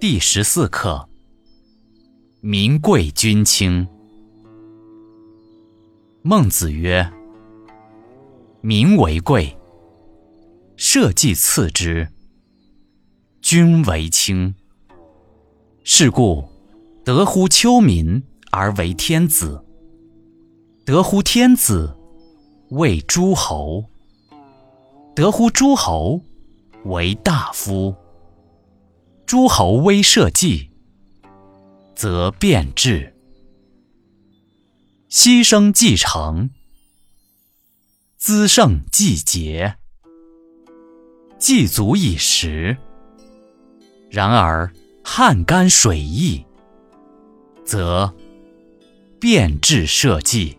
第十四课：民贵君轻。孟子曰：“民为贵，社稷次之，君为轻。是故，得乎丘民而为天子，得乎天子为诸侯，得乎诸侯为大夫。”诸侯威社稷，则变质；牺牲继承，滋盛继节，既足以食。然而汉干水溢，则变质社稷。